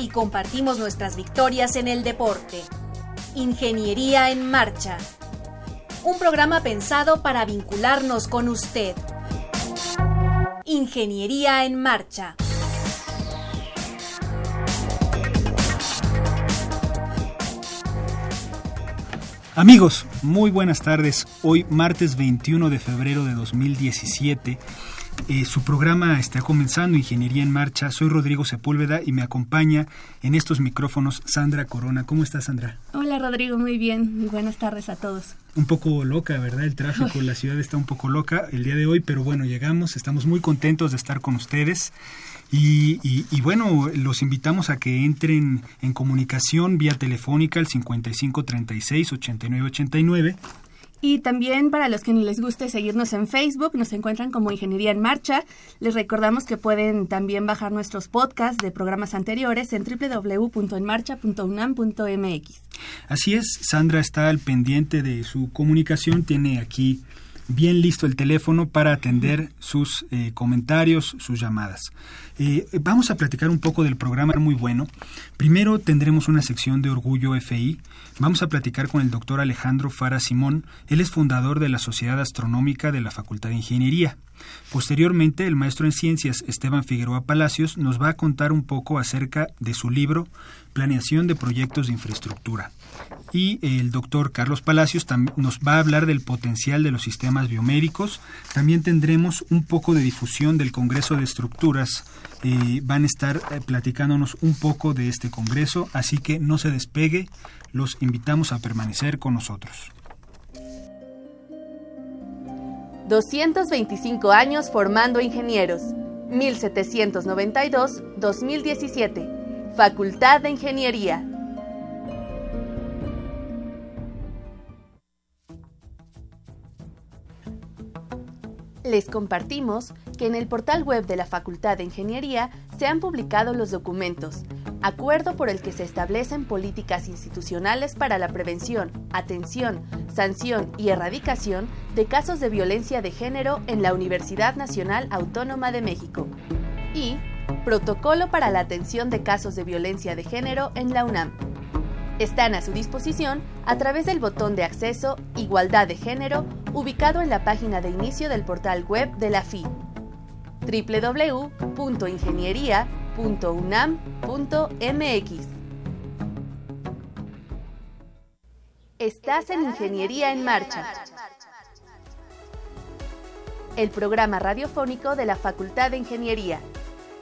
y compartimos nuestras victorias en el deporte. Ingeniería en Marcha. Un programa pensado para vincularnos con usted. Ingeniería en Marcha. Amigos, muy buenas tardes. Hoy martes 21 de febrero de 2017 eh, su programa está comenzando, Ingeniería en Marcha. Soy Rodrigo Sepúlveda y me acompaña en estos micrófonos Sandra Corona. ¿Cómo estás, Sandra? Hola, Rodrigo, muy bien. Buenas tardes a todos. Un poco loca, ¿verdad? El tráfico, la ciudad está un poco loca el día de hoy, pero bueno, llegamos, estamos muy contentos de estar con ustedes. Y, y, bueno, los invitamos a que entren en comunicación vía telefónica al 5536 8989 y también para los que les guste seguirnos en Facebook, nos encuentran como Ingeniería en Marcha. Les recordamos que pueden también bajar nuestros podcasts de programas anteriores en www.enmarcha.unam.mx. Así es, Sandra está al pendiente de su comunicación, tiene aquí bien listo el teléfono para atender sus eh, comentarios, sus llamadas. Eh, vamos a platicar un poco del programa muy bueno. Primero tendremos una sección de Orgullo FI. Vamos a platicar con el doctor Alejandro Fara Simón. Él es fundador de la Sociedad Astronómica de la Facultad de Ingeniería. Posteriormente, el maestro en ciencias Esteban Figueroa Palacios nos va a contar un poco acerca de su libro Planeación de Proyectos de Infraestructura. Y el doctor Carlos Palacios nos va a hablar del potencial de los sistemas biomédicos. También tendremos un poco de difusión del Congreso de Estructuras. Eh, van a estar eh, platicándonos un poco de este Congreso, así que no se despegue. Los invitamos a permanecer con nosotros. 225 años formando ingenieros. 1792-2017. Facultad de Ingeniería. Les compartimos que en el portal web de la Facultad de Ingeniería se han publicado los documentos, acuerdo por el que se establecen políticas institucionales para la prevención, atención, sanción y erradicación de casos de violencia de género en la Universidad Nacional Autónoma de México y Protocolo para la atención de casos de violencia de género en la UNAM. Están a su disposición a través del botón de acceso Igualdad de Género ubicado en la página de inicio del portal web de la FI www.ingeniería.unam.mx. Estás en Ingeniería en Marcha, el programa radiofónico de la Facultad de Ingeniería.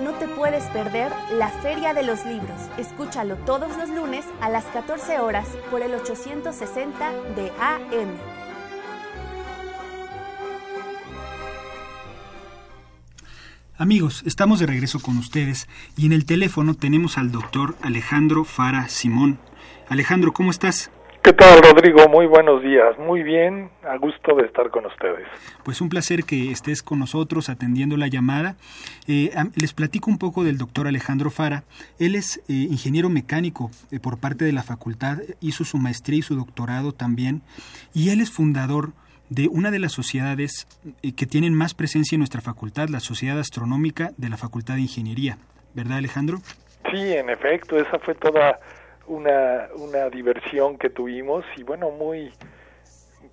no te puedes perder la Feria de los Libros. Escúchalo todos los lunes a las 14 horas por el 860 de AM. Amigos, estamos de regreso con ustedes y en el teléfono tenemos al doctor Alejandro Fara Simón. Alejandro, ¿cómo estás? ¿Qué tal, Rodrigo? Muy buenos días. Muy bien, a gusto de estar con ustedes. Pues un placer que estés con nosotros atendiendo la llamada. Eh, les platico un poco del doctor Alejandro Fara. Él es eh, ingeniero mecánico eh, por parte de la facultad, hizo su maestría y su doctorado también, y él es fundador de una de las sociedades eh, que tienen más presencia en nuestra facultad, la Sociedad Astronómica de la Facultad de Ingeniería. ¿Verdad, Alejandro? Sí, en efecto, esa fue toda una, una diversión que tuvimos y bueno, muy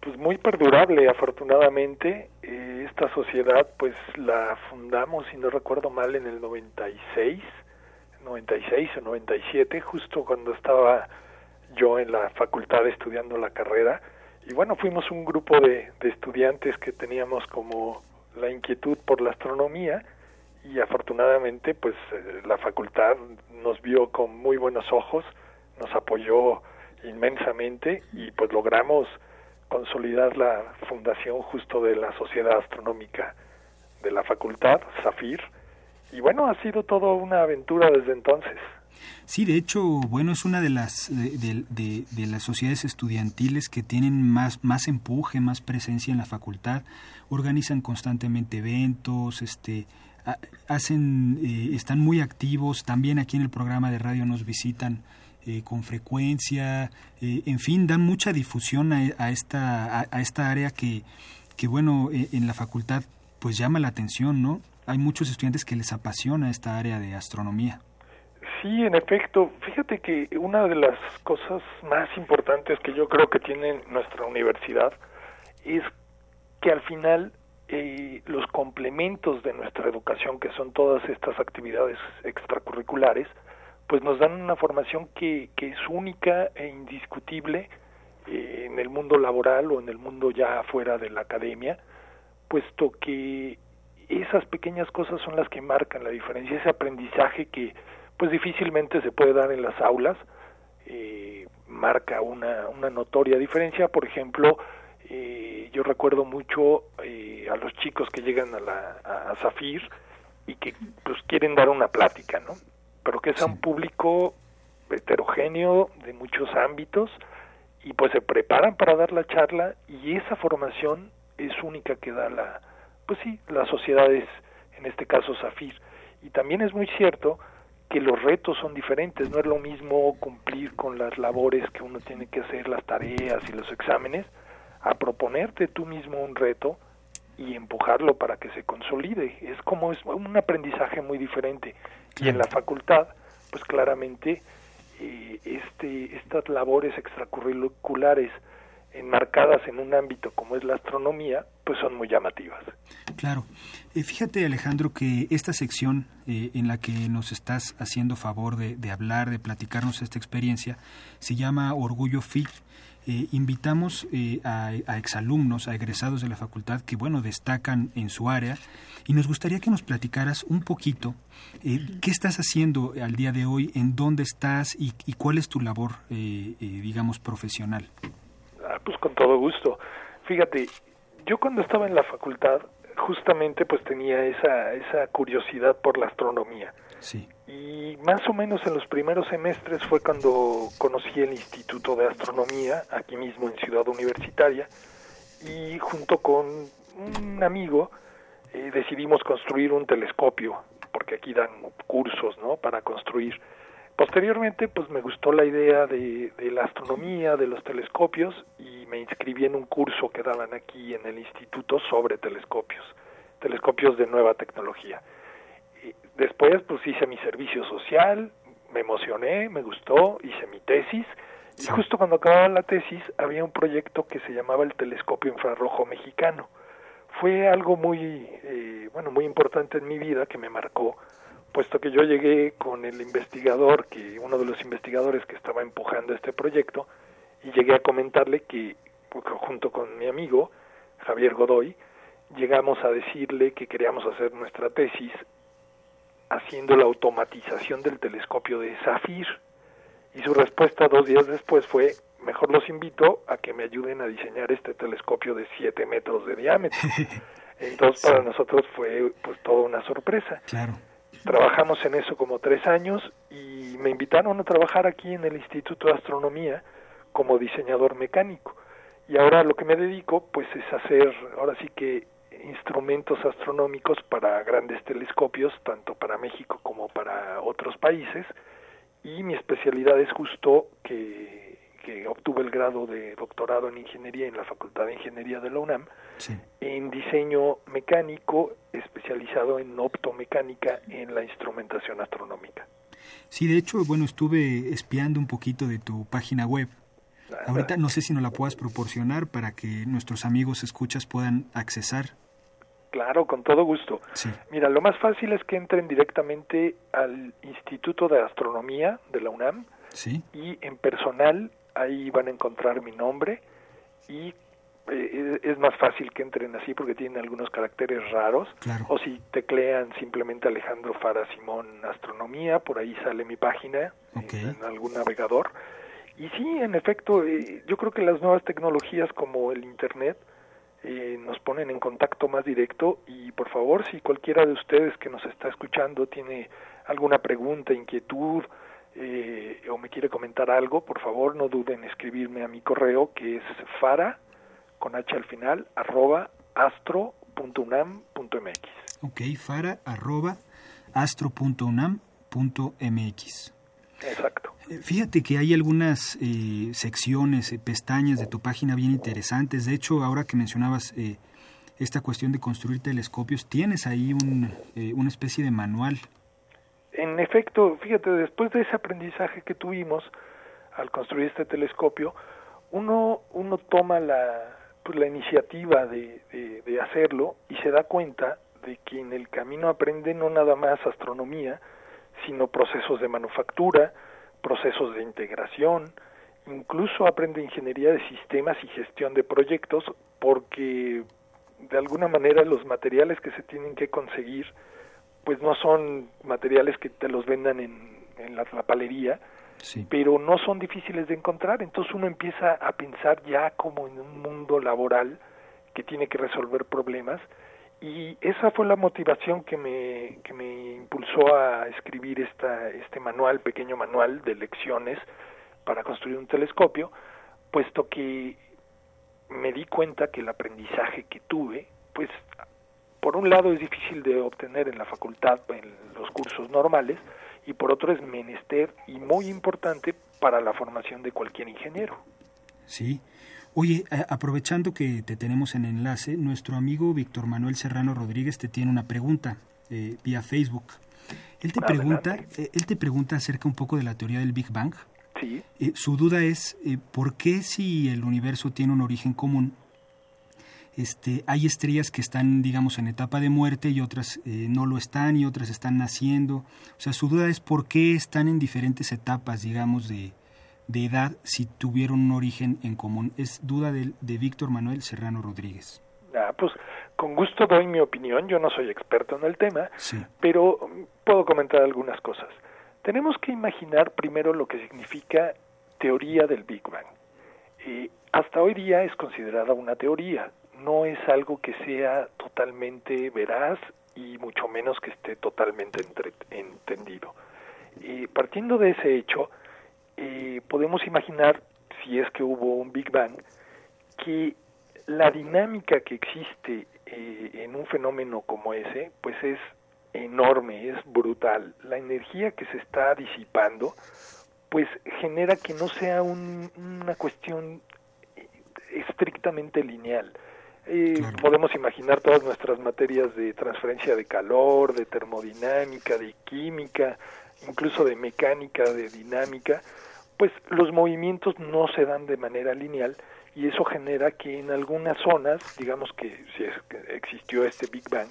pues muy perdurable afortunadamente. Eh, esta sociedad pues la fundamos, si no recuerdo mal, en el 96, 96 o 97, justo cuando estaba yo en la facultad estudiando la carrera Y bueno, fuimos un grupo de, de estudiantes que teníamos como la inquietud por la astronomía y afortunadamente pues eh, la facultad nos vio con muy buenos ojos, nos apoyó inmensamente y pues logramos consolidar la fundación justo de la Sociedad Astronómica de la facultad, SAFIR, y bueno, ha sido toda una aventura desde entonces. Sí, de hecho, bueno, es una de las de, de, las sociedades estudiantiles que tienen más más empuje, más presencia en la facultad, organizan constantemente eventos, este hacen eh, están muy activos, también aquí en el programa de radio nos visitan eh, con frecuencia, eh, en fin, dan mucha difusión a, esta, a, esta área que, que, bueno, eh, en la facultad pues llama la atención, ¿no? Hay muchos estudiantes que les apasiona esta área de astronomía. Sí, en efecto. Fíjate que una de las cosas más importantes que yo creo que tiene nuestra universidad es que al final los complementos de nuestra educación, que son todas estas actividades extracurriculares, pues nos dan una formación que, que es única e indiscutible eh, en el mundo laboral o en el mundo ya fuera de la academia, puesto que esas pequeñas cosas son las que marcan la diferencia, ese aprendizaje que pues difícilmente se puede dar en las aulas, eh, marca una, una notoria diferencia, por ejemplo, eh, yo recuerdo mucho eh, a los chicos que llegan a la a Zafir y que pues quieren dar una plática, ¿no? Pero que es a un público heterogéneo de muchos ámbitos y pues se preparan para dar la charla y esa formación es única que da la pues sí las sociedades en este caso Zafir. Y también es muy cierto que los retos son diferentes no es lo mismo cumplir con las labores que uno tiene que hacer las tareas y los exámenes a proponerte tú mismo un reto y empujarlo para que se consolide es como es un aprendizaje muy diferente y en la facultad, pues claramente eh, este, estas labores extracurriculares enmarcadas en un ámbito como es la astronomía, pues son muy llamativas. Claro. Eh, fíjate, Alejandro, que esta sección eh, en la que nos estás haciendo favor de, de, hablar, de platicarnos esta experiencia, se llama Orgullo FI. Eh, invitamos eh, a, a, exalumnos, a egresados de la facultad que, bueno, destacan en su área y nos gustaría que nos platicaras un poquito eh, qué estás haciendo al día de hoy, en dónde estás y, y cuál es tu labor, digamos, profesional. Ah, pues con todo gusto. Fíjate, yo cuando estaba en la facultad, justamente pues tenía esa, esa curiosidad por la astronomía. Sí. Y más o menos en los primeros semestres fue cuando conocí el Instituto de Astronomía, aquí mismo en Ciudad Universitaria, y junto con un amigo eh, decidimos construir un telescopio, porque aquí dan cursos, ¿no?, para construir. Posteriormente, pues me gustó la idea de, de la astronomía, de los telescopios, y me inscribí en un curso que daban aquí en el instituto sobre telescopios, telescopios de nueva tecnología después pues hice mi servicio social, me emocioné, me gustó, hice mi tesis y justo cuando acababa la tesis había un proyecto que se llamaba el telescopio infrarrojo mexicano. Fue algo muy, eh, bueno, muy importante en mi vida que me marcó, puesto que yo llegué con el investigador, que uno de los investigadores que estaba empujando este proyecto, y llegué a comentarle que junto con mi amigo Javier Godoy, llegamos a decirle que queríamos hacer nuestra tesis haciendo la automatización del telescopio de Zafir. Y su respuesta dos días después fue, mejor los invito a que me ayuden a diseñar este telescopio de 7 metros de diámetro. Entonces para nosotros fue pues toda una sorpresa. Claro. Trabajamos en eso como tres años y me invitaron a trabajar aquí en el Instituto de Astronomía como diseñador mecánico. Y ahora lo que me dedico pues es hacer, ahora sí que instrumentos astronómicos para grandes telescopios, tanto para México como para otros países, y mi especialidad es justo que, que obtuve el grado de doctorado en ingeniería en la Facultad de Ingeniería de la UNAM, sí. en diseño mecánico especializado en optomecánica en la instrumentación astronómica. Sí, de hecho, bueno, estuve espiando un poquito de tu página web. Ahorita no sé si nos la puedas proporcionar para que nuestros amigos escuchas puedan accesar Claro, con todo gusto. Sí. Mira, lo más fácil es que entren directamente al Instituto de Astronomía de la UNAM sí. y en personal ahí van a encontrar mi nombre y eh, es más fácil que entren así porque tienen algunos caracteres raros. O si teclean simplemente Alejandro Fara Simón Astronomía, por ahí sale mi página en, algún navegador. Y sí, en efecto, eh, yo creo que las nuevas tecnologías como el Internet eh, nos ponen en contacto más directo y por favor, si cualquiera de ustedes que nos está escuchando tiene alguna pregunta, inquietud, o me quiere comentar algo, por favor no duden en escribirme a mi correo que es fara con H al final, arroba astro.unam.mx. Ok, fara arroba astro.unam.mx. Exacto. Eh, fíjate que hay algunas eh, secciones, eh, pestañas de tu página bien interesantes. De hecho, ahora que mencionabas esta cuestión de construir telescopios, tienes ahí un, una especie de manual. En efecto, fíjate, después de ese aprendizaje que tuvimos al construir este telescopio, uno, uno toma la, pues, la iniciativa de, de, hacerlo y se da cuenta de que en el camino aprende no nada más astronomía, sino procesos de manufactura, procesos de integración, incluso aprende ingeniería de sistemas y gestión de proyectos, porque de alguna manera los materiales que se tienen que conseguir, pues no son materiales que te los vendan en, en la, la palería, pero no son difíciles de encontrar. Entonces uno empieza a pensar ya como en un mundo laboral que tiene que resolver problemas y esa fue la motivación que me, que me impulsó a escribir esta, este manual, pequeño manual de lecciones para construir un telescopio, puesto que me di cuenta que el aprendizaje que tuve, pues por un lado es difícil de obtener en la facultad, en los cursos normales, y por otro es menester y muy importante para la formación de cualquier ingeniero. Sí. Oye, aprovechando que te tenemos en enlace, nuestro amigo Víctor Manuel Serrano Rodríguez te tiene una pregunta eh, vía Facebook. Él te pregunta, eh, él te pregunta acerca un poco de la teoría del Big Bang. Sí. Eh, su duda es por qué si el universo tiene un origen común, este, hay estrellas que están, digamos, en etapa de muerte y otras eh, no lo están y otras están naciendo. O sea, su duda es por qué están en diferentes etapas, digamos, de, de edad si tuvieron un origen en común. Es duda de, de Víctor Manuel Serrano Rodríguez. Ah, pues con gusto doy mi opinión, yo no soy experto en el tema, sí. pero puedo comentar algunas cosas. Tenemos que imaginar primero lo que significa teoría del Big Bang. Eh, hasta hoy día es considerada una teoría, no es algo que sea totalmente veraz y mucho menos que esté totalmente entendido. Y partiendo de ese hecho, eh, podemos imaginar, si es que hubo un Big Bang, que la dinámica que existe eh, en un fenómeno como ese, pues es enorme, es brutal. La energía que se está disipando, pues genera que no sea una cuestión estrictamente lineal. Podemos imaginar todas nuestras materias de transferencia de calor, de termodinámica, de química, incluso de mecánica, de dinámica, pues los movimientos no se dan de manera lineal y eso genera que en algunas zonas, digamos que si existió este Big Bang,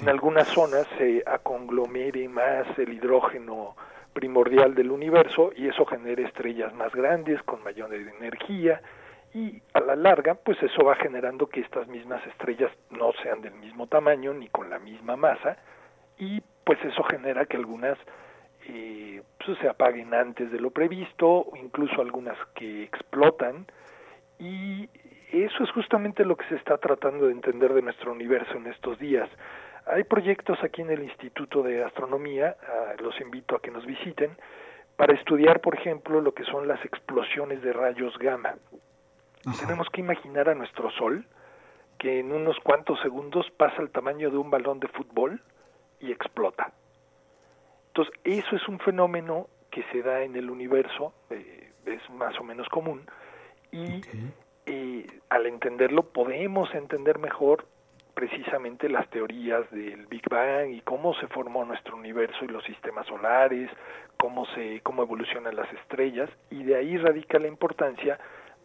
en algunas zonas se aconglomere más el hidrógeno primordial del universo y eso genera estrellas más grandes con mayor energía y a la larga pues eso va generando que estas mismas estrellas no sean del mismo tamaño ni con la misma masa y pues eso genera que algunas eh, pues, se apaguen antes de lo previsto o incluso algunas que explotan y eso es justamente lo que se está tratando de entender de nuestro universo en estos días. Hay proyectos aquí en el Instituto de Astronomía, los invito a que nos visiten, para estudiar, por ejemplo, lo que son las explosiones de rayos gamma. Tenemos que imaginar a nuestro Sol que en unos cuantos segundos pasa el tamaño de un balón de fútbol y explota. Entonces, eso es un fenómeno que se da en el universo, eh, es más o menos común, y eh, al entenderlo podemos entender mejor precisamente las teorías del Big Bang y cómo se formó nuestro universo y los sistemas solares, cómo se cómo evolucionan las estrellas y de ahí radica la importancia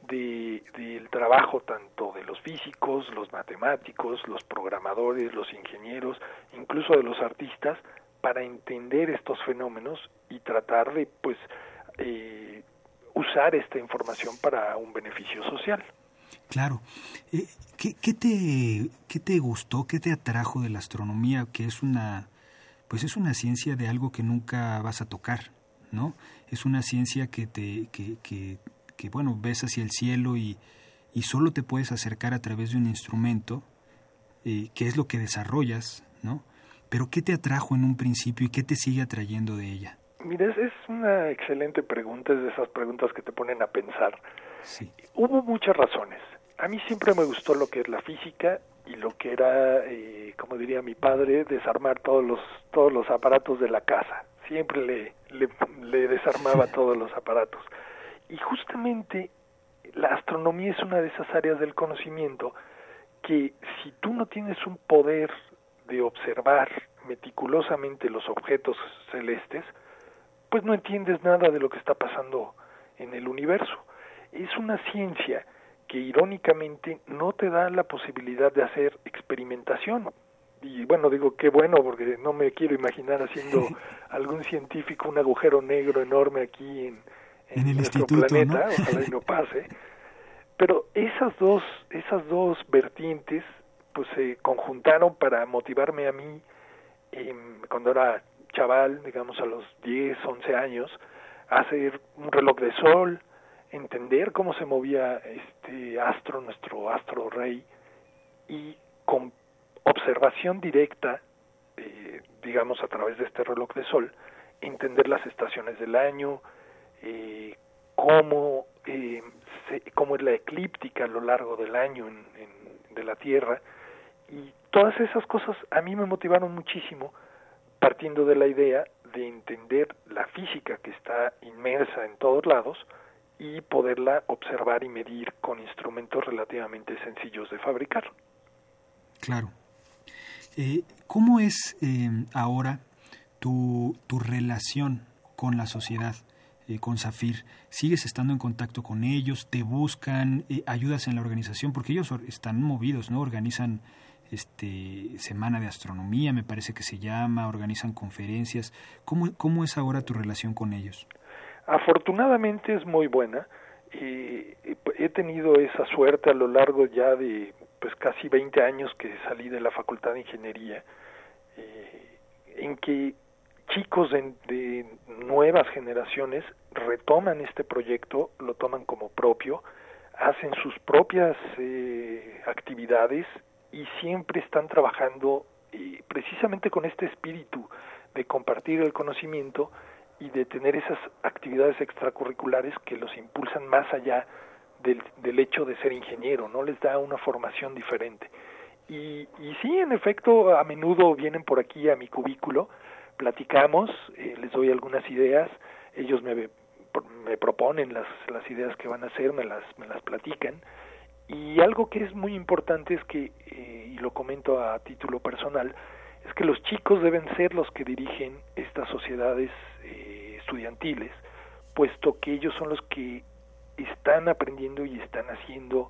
del trabajo tanto de los físicos, los matemáticos, los programadores, los ingenieros, incluso de los artistas, para entender estos fenómenos y tratar de pues eh, usar esta información para un beneficio social. Claro. Eh, ¿qué, te, ¿Qué te gustó, qué te atrajo de la astronomía, que es una, pues es una ciencia de algo que nunca vas a tocar, ¿no? Es una ciencia que te, que, que, que bueno, ves hacia el cielo y, y solo te puedes acercar a través de un instrumento, eh, que es lo que desarrollas, ¿no? Pero ¿qué te atrajo en un principio y qué te sigue atrayendo de ella? Mira, es una excelente pregunta, es de esas preguntas que te ponen a pensar. Sí. Hubo muchas razones. A mí siempre me gustó lo que es la física y lo que era, eh, como diría mi padre, desarmar todos los todos los aparatos de la casa. Siempre le, le, le desarmaba todos los aparatos. Y justamente la astronomía es una de esas áreas del conocimiento que si tú no tienes un poder de observar meticulosamente los objetos celestes, pues no entiendes nada de lo que está pasando en el universo. Es una ciencia que irónicamente no te da la posibilidad de hacer experimentación. Y bueno, digo qué bueno porque no me quiero imaginar haciendo algún científico un agujero negro enorme aquí en, en, el nuestro instituto, planeta, ¿no? ojalá y no pase. Pero esas dos, esas dos vertientes pues se conjuntaron para motivarme a mí cuando era chaval, digamos a los 10, 11 años, a hacer un reloj de sol, entender cómo se movía este astro, nuestro astro rey, y con observación directa, eh, digamos a través de este reloj de sol, entender las estaciones del año, eh, cómo, eh, se, cómo es la eclíptica a lo largo del año en, de la Tierra, y todas esas cosas a mí me motivaron muchísimo, partiendo de la idea de entender la física que está inmersa en todos lados y poderla observar y medir con instrumentos relativamente sencillos de fabricar. Claro. Eh, ¿Cómo es eh, ahora tu, tu relación con la sociedad? Eh, con Zafir, ¿sigues estando en contacto con ellos? ¿Te buscan? Eh, ¿Ayudas en la organización? Porque ellos están movidos, ¿no? Organizan este semana de astronomía, me parece que se llama, organizan conferencias. ¿Cómo, cómo es ahora tu relación con ellos? Afortunadamente es muy buena. Eh, he tenido esa suerte a lo largo ya de pues casi 20 años que salí de la Facultad de Ingeniería, eh, en que chicos de, de, nuevas generaciones retoman este proyecto, lo toman como propio, hacen sus propias eh, actividades y siempre están trabajando eh, precisamente con este espíritu de compartir el conocimiento y de tener esas actividades extracurriculares que los impulsan más allá del, del hecho de ser ingeniero, no les da una formación diferente. Y, y sí, en efecto, a menudo vienen por aquí a mi cubículo, platicamos, eh, les doy algunas ideas, ellos me, me proponen las, las ideas que van a hacer, me las, me las platican, y algo que es muy importante es que, eh, y lo comento a título personal, es que los chicos deben ser los que dirigen estas sociedades eh, estudiantiles, puesto que ellos son los que están aprendiendo y están haciendo,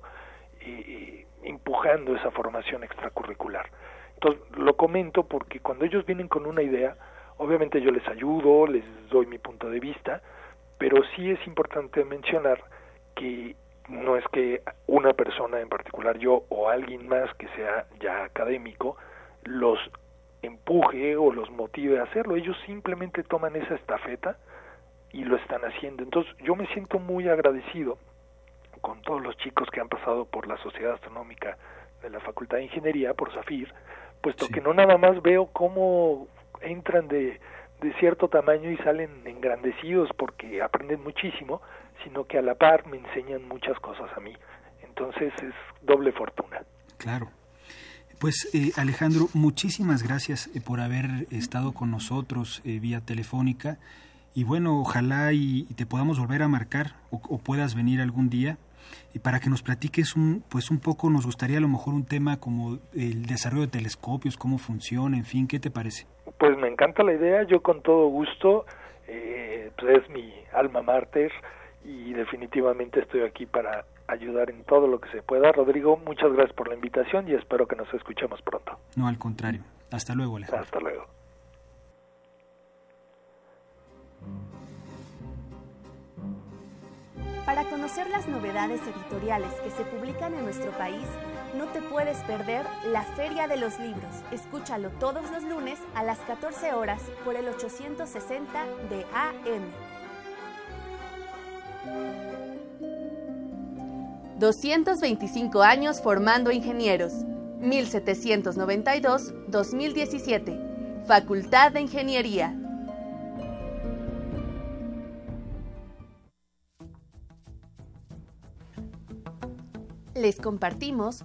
eh, empujando esa formación extracurricular. Entonces, lo comento porque cuando ellos vienen con una idea, obviamente yo les ayudo, les doy mi punto de vista, pero sí es importante mencionar que no es que una persona en particular, yo o alguien más que sea ya académico, los empuje o los motive a hacerlo. Ellos simplemente toman esa estafeta y lo están haciendo. Entonces yo me siento muy agradecido con todos los chicos que han pasado por la Sociedad Astronómica de la Facultad de Ingeniería, por SAFIR, puesto sí. que no nada más veo cómo entran de, de cierto tamaño y salen engrandecidos porque aprenden muchísimo, sino que a la par me enseñan muchas cosas a mí. Entonces es doble fortuna. Claro. Pues eh, Alejandro, muchísimas gracias eh, por haber estado con nosotros eh, vía telefónica y bueno, ojalá y, te podamos volver a marcar o, o, puedas venir algún día y para que nos platiques un pues un poco nos gustaría a lo mejor un tema como el desarrollo de telescopios, cómo funciona, en fin, ¿qué te parece? Pues me encanta la idea, yo con todo gusto, eh, pues es mi alma máter y definitivamente estoy aquí para ayudar en todo lo que se pueda. Rodrigo, muchas gracias por la invitación y espero que nos escuchemos pronto. No, al contrario. Hasta luego, Alejandro. Hasta luego. Para conocer las novedades editoriales que se publican en nuestro país, no te puedes perder la Feria de los Libros. Escúchalo todos los lunes a las 14 horas por el 860 de AM. 225 años formando ingenieros. 1792-2017. Facultad de Ingeniería. Les compartimos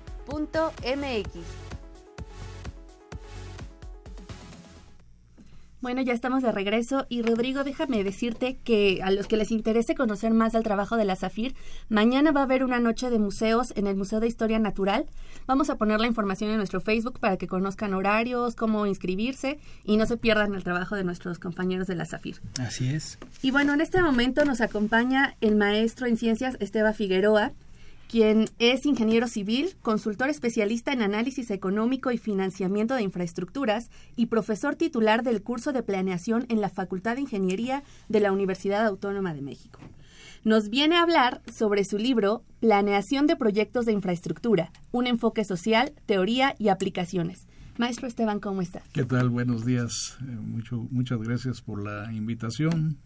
Bueno, ya estamos de regreso y Rodrigo, déjame decirte que a los que les interese conocer más del trabajo de la Zafir, mañana va a haber una noche de museos en el Museo de Historia Natural. Vamos a poner la información en nuestro Facebook para que conozcan horarios, cómo inscribirse y no se pierdan el trabajo de nuestros compañeros de la Zafir. Así es. Y bueno, en este momento nos acompaña el maestro en ciencias Esteba Figueroa quien es ingeniero civil, consultor especialista en análisis económico y financiamiento de infraestructuras y profesor titular del curso de planeación en la Facultad de Ingeniería de la Universidad Autónoma de México. Nos viene a hablar sobre su libro Planeación de Proyectos de Infraestructura, un enfoque social, teoría y aplicaciones. Maestro Esteban, ¿cómo está? ¿Qué tal? Buenos días. Eh, mucho, muchas gracias por la invitación.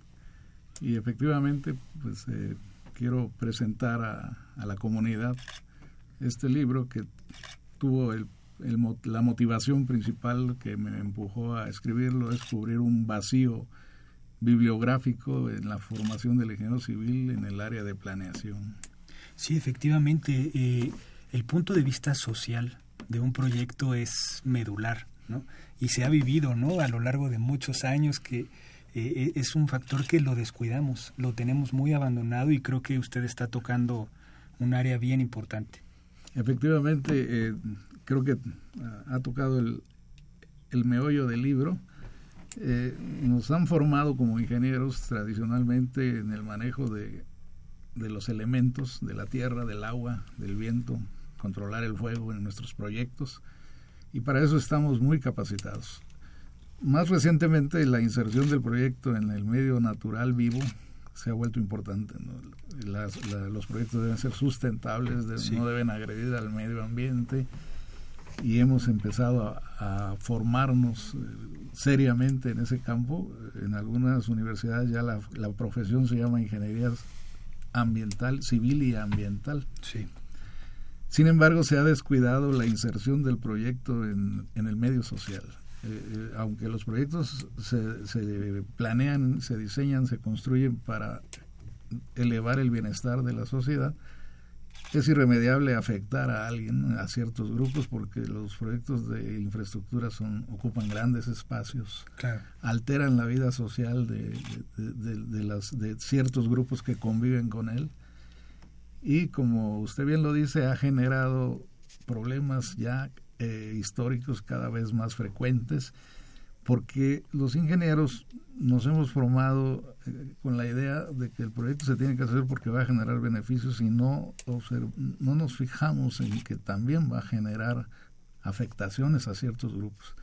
Y efectivamente, pues eh, quiero presentar a, la comunidad este libro que tuvo el, la motivación principal que me empujó a escribirlo es cubrir un vacío bibliográfico en la formación del ingeniero civil en el área de planeación. Sí, efectivamente, eh, el punto de vista social de un proyecto es medular, ¿no? Y se ha vivido, ¿no? A lo largo de muchos años que eh, es un factor que lo descuidamos, lo tenemos muy abandonado y creo que usted está tocando un área bien importante. Efectivamente, eh, creo que ha tocado el, meollo del libro. Eh, nos han formado como ingenieros tradicionalmente en el manejo de los elementos de la tierra, del agua, del viento, controlar el fuego en nuestros proyectos y para eso estamos muy capacitados. Más recientemente, la inserción del proyecto en el medio natural vivo se ha vuelto importante. los proyectos deben ser sustentables, no deben agredir al medio ambiente y hemos empezado a, formarnos eh, seriamente en ese campo. En algunas universidades ya la, profesión se llama ingeniería ambiental, civil y ambiental. Sí. Sin embargo, se ha descuidado la inserción del proyecto en el medio social. Eh, aunque los proyectos se, se, planean, se diseñan, se construyen para elevar el bienestar de la sociedad, es irremediable afectar a alguien, a ciertos grupos, porque los proyectos de infraestructura son, ocupan grandes espacios, alteran la vida social de, de, las, de ciertos grupos que conviven con él. Y como usted bien lo dice, ha generado problemas ya eh, históricos cada vez más frecuentes, porque los ingenieros nos hemos formado eh, con la idea de que el proyecto se tiene que hacer porque va a generar beneficios y no, no nos fijamos en que también va a generar afectaciones a ciertos grupos.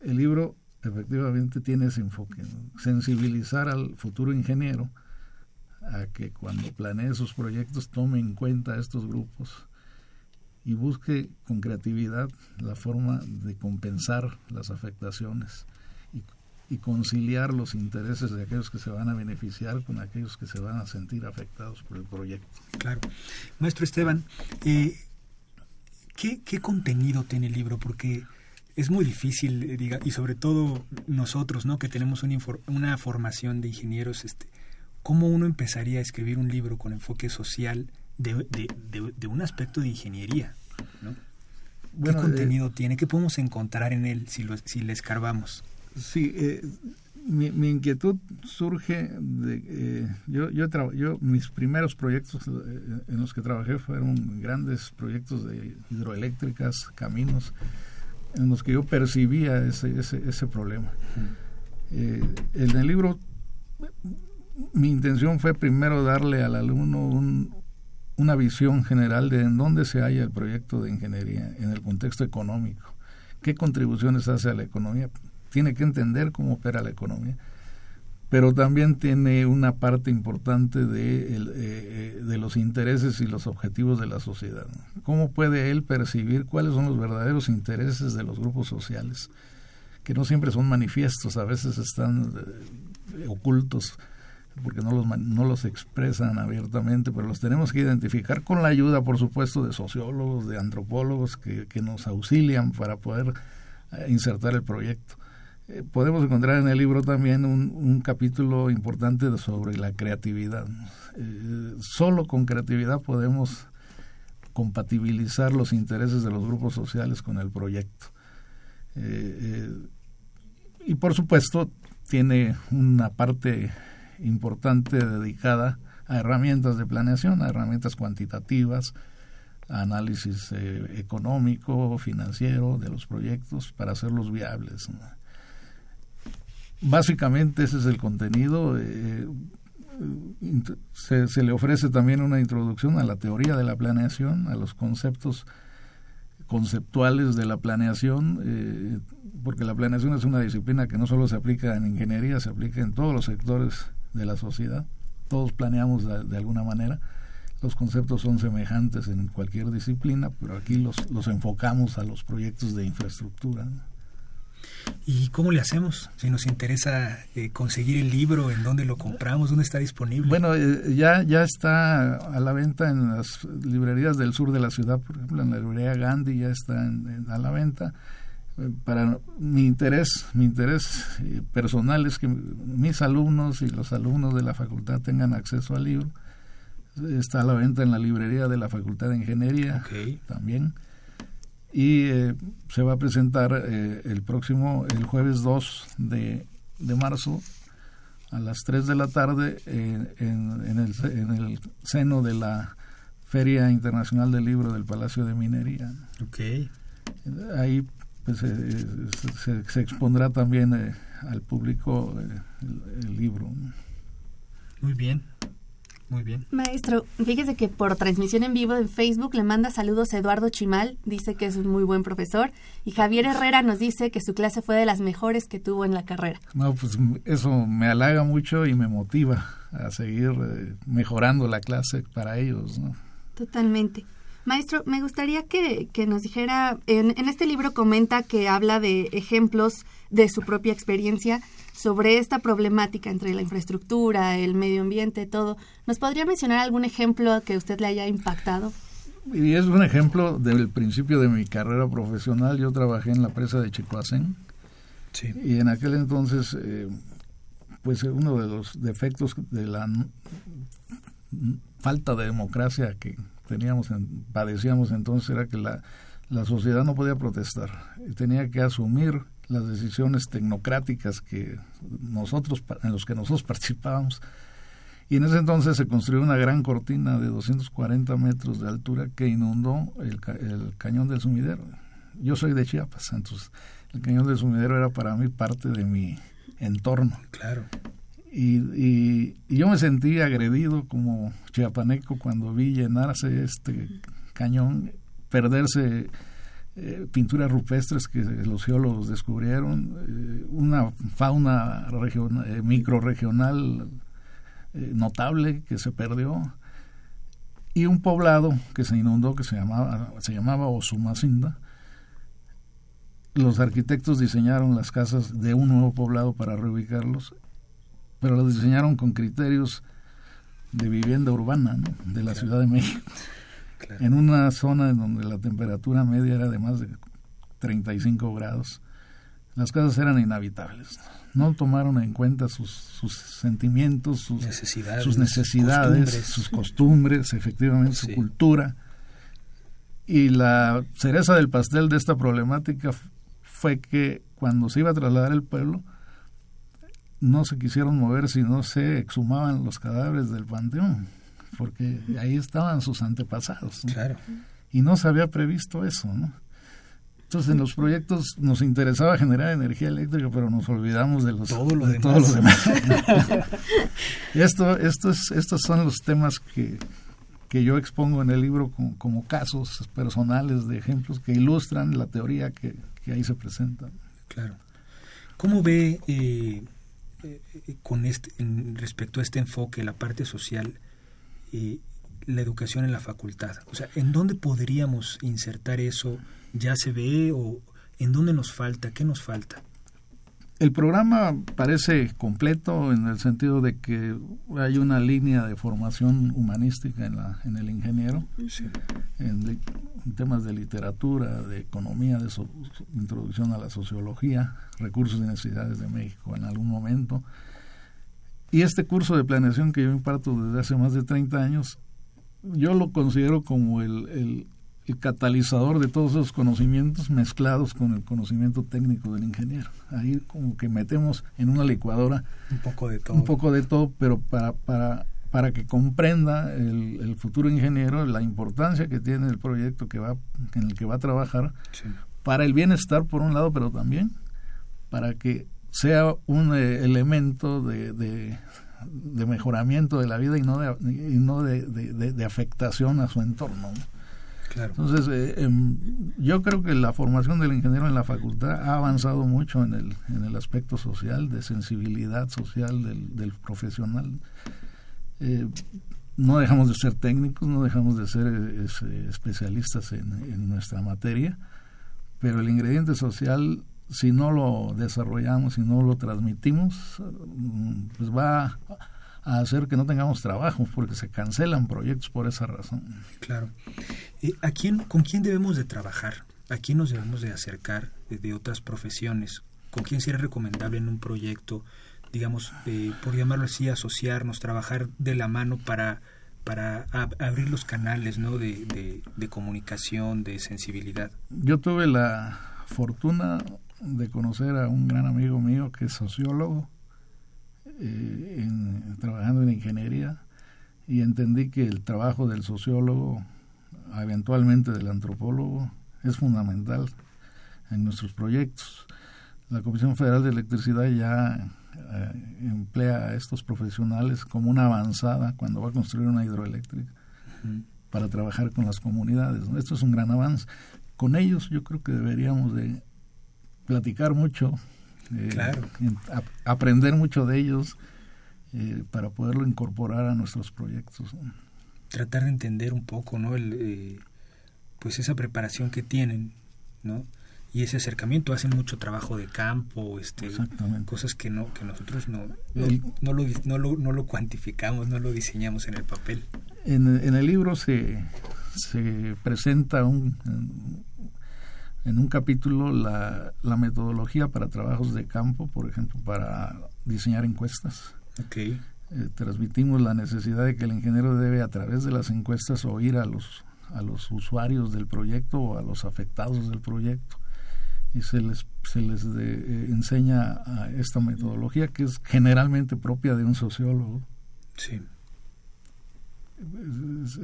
El libro efectivamente tiene ese enfoque, sensibilizar al futuro ingeniero a que cuando planee sus proyectos tome en cuenta estos grupos y busque con creatividad la forma de compensar las afectaciones. Y conciliar los intereses de aquellos que se van a beneficiar con aquellos que se van a sentir afectados por el proyecto. Claro. Maestro Esteban, eh, ¿qué, ¿qué, contenido tiene el libro? Porque es muy difícil, eh, diga, y sobre todo nosotros, ¿no? Que tenemos una, una formación de ingenieros, este, ¿cómo uno empezaría a escribir un libro con enfoque social de, de, de, un aspecto de ingeniería? ¿no? ¿Qué contenido tiene? ¿Qué podemos encontrar en él si, lo, si le escarbamos? Sí, eh, mi, mi, inquietud surge de... Eh, yo, yo, yo, mis primeros proyectos eh, en los que trabajé fueron grandes proyectos de hidroeléctricas, caminos, en los que yo percibía ese, ese, ese problema. Eh, en el libro, mi intención fue primero darle al alumno un, una visión general de en dónde se halla el proyecto de ingeniería en el contexto económico, qué contribuciones hace a la economía, tiene que entender cómo opera la economía, pero también tiene una parte importante de, el, eh, de los intereses y los objetivos de la sociedad. ¿Cómo puede él percibir cuáles son los verdaderos intereses de los grupos sociales? Que no siempre son manifiestos, a veces están eh, ocultos porque no los, no los expresan abiertamente, pero los tenemos que identificar con la ayuda, por supuesto, de sociólogos, de antropólogos que, que nos auxilian para poder eh, insertar el proyecto. Eh, podemos encontrar en el libro también un, un capítulo importante sobre la creatividad. Eh, solo con creatividad podemos compatibilizar los intereses de los grupos sociales con el proyecto. y por supuesto tiene una parte importante dedicada a herramientas de planeación, a herramientas cuantitativas, a análisis eh, económico, financiero de los proyectos para hacerlos viables. Básicamente ese es el contenido. Eh, se, se, le ofrece también una introducción a la teoría de la planeación, a los conceptos conceptuales de la planeación, eh, porque la planeación es una disciplina que no solo se aplica en ingeniería, se aplica en todos los sectores de la sociedad. Todos planeamos de, alguna manera. Los conceptos son semejantes en cualquier disciplina, pero aquí los, los enfocamos a los proyectos de infraestructura. ¿Y cómo le hacemos? Si nos interesa eh, conseguir el libro, ¿en dónde lo compramos? ¿Dónde está disponible? Bueno, eh, ya, ya está a la venta en las librerías del sur de la ciudad, por ejemplo, en la librería Gandhi ya está a la venta para mi interés, mi interés eh, personal es que mis alumnos y los alumnos de la facultad tengan acceso al libro. Está a la venta en la librería de la Facultad de Ingeniería también. Y eh, se va a presentar eh, el próximo, el jueves 2 de, de, marzo, a las 3 de la tarde, en, en, el, en el seno de la Feria Internacional del Libro del Palacio de Minería. Okay. Ahí pues eh, se, se, expondrá también eh, al público eh, el, el, libro. Muy bien, muy bien. Maestro, fíjese que por transmisión en vivo en Facebook le manda saludos a Eduardo Chimal, dice que es un muy buen profesor, y Javier Herrera nos dice que su clase fue de las mejores que tuvo en la carrera. No, pues eso me halaga mucho y me motiva a seguir mejorando la clase para ellos. ¿no? Totalmente. Maestro, me gustaría que, que nos dijera, en, en, este libro comenta que habla de ejemplos de su propia experiencia sobre esta problemática entre la infraestructura, el medio ambiente, todo. ¿Nos podría mencionar algún ejemplo que usted le haya impactado? Y es un ejemplo del principio de mi carrera profesional. Yo trabajé en la presa de Chicoacén. Sí. Y en aquel entonces, eh, pues uno de los defectos de la falta de democracia que teníamos, padecíamos entonces era que la, la sociedad no podía protestar, tenía que asumir las decisiones tecnocráticas que nosotros, en los que nosotros participábamos. Y en ese entonces se construyó una gran cortina de 240 metros de altura que inundó el, el cañón del sumidero. Yo soy de Chiapas, entonces el cañón del sumidero era para mí parte de mi entorno. Claro. Y, y, yo me sentí agredido como chiapaneco cuando vi llenarse este cañón, perderse eh, pinturas rupestres que los geólogos descubrieron, eh, una fauna regional, eh, microregional notable que se perdió y un poblado que se inundó que se llamaba se llamaba Osumacinda. Los arquitectos diseñaron las casas de un nuevo poblado para reubicarlos, pero las diseñaron con criterios de vivienda urbana de la Ciudad de México. En una zona en donde la temperatura media era de más de 35 grados, las casas eran inhabitables. No tomaron en cuenta sus, sus sentimientos, sus necesidades, sus, necesidades costumbres. sus costumbres, efectivamente, su cultura. Y la cereza del pastel de esta problemática fue que cuando se iba a trasladar el pueblo, no se quisieron mover si no se exhumaban los cadáveres del panteón, porque ahí estaban sus antepasados. Claro. Y no se había previsto eso, ¿no? Entonces en los proyectos nos interesaba generar energía eléctrica, pero nos olvidamos de los Todo lo de demás. todos los demás. esto, esto es, estos son los temas que, que yo expongo en el libro como, como, casos personales de ejemplos que ilustran la teoría que, que ahí se presenta. Claro. ¿Cómo ve eh, eh, con este, en, respecto a este enfoque, la parte social, eh, la educación en la facultad? O sea, ¿en dónde podríamos insertar eso? ¿Ya se ve o en dónde nos falta? ¿Qué nos falta? El programa parece completo en el sentido de que hay una línea de formación humanística en, la, en el ingeniero, sí. en, en, temas de literatura, de economía, de so, introducción a la sociología, recursos y necesidades de México en algún momento. Y este curso de planeación que yo imparto desde hace más de 30 años, yo lo considero como el, el, el catalizador de todos esos conocimientos mezclados con el conocimiento técnico del ingeniero. Ahí como que metemos en una licuadora un poco de todo, un poco de todo pero para, para, para que comprenda el, el futuro ingeniero la importancia que tiene el proyecto que va, en el que va a trabajar sí. para el bienestar por un lado, pero también para que sea un eh, elemento de, de, de, mejoramiento de la vida y no de, y no de, de afectación a su entorno. Entonces, eh, eh, yo creo que la formación del ingeniero en la facultad ha avanzado mucho en el, en el aspecto social, de sensibilidad social del, del profesional. Eh, no dejamos de ser técnicos, no dejamos de ser es, especialistas en, nuestra materia, pero el ingrediente social, si no lo desarrollamos, si no lo transmitimos, pues va a hacer que no tengamos trabajo, porque se cancelan proyectos por esa razón. Claro. Eh, ¿a quién, ¿Con quién debemos de trabajar? ¿A quién nos debemos de acercar de, de otras profesiones? ¿Con quién sería recomendable en un proyecto, digamos, eh, por llamarlo así, asociarnos, trabajar de la mano para, para ab abrir los canales ¿no? de, de, comunicación, de sensibilidad? Yo tuve la fortuna de conocer a un gran amigo mío que es sociólogo, eh, trabajando en ingeniería y entendí que el trabajo del sociólogo, eventualmente del antropólogo, es fundamental en nuestros proyectos. La Comisión Federal de Electricidad ya eh, emplea a estos profesionales como una avanzada cuando va a construir una hidroeléctrica uh -huh. para trabajar con las comunidades. ¿no? Esto es un gran avance. Con ellos yo creo que deberíamos de platicar mucho eh, claro. a, aprender mucho de ellos eh, para poderlo incorporar a nuestros proyectos. ¿no? Tratar de entender un poco, ¿no? El, eh, pues esa preparación que tienen, ¿no? Y ese acercamiento hacen mucho trabajo de campo, este, cosas que no que nosotros no no, el, no, lo, no, lo, no lo cuantificamos, no lo diseñamos en el papel. En, en el libro se, se presenta un, en un capítulo la, la, metodología para trabajos de campo, por ejemplo, para diseñar encuestas. Okay. Eh, transmitimos la necesidad de que el ingeniero debe a través de las encuestas oír a los a los usuarios del proyecto o a los afectados del proyecto y se les se les de, eh, enseña a esta metodología que es generalmente propia de un sociólogo. Sí.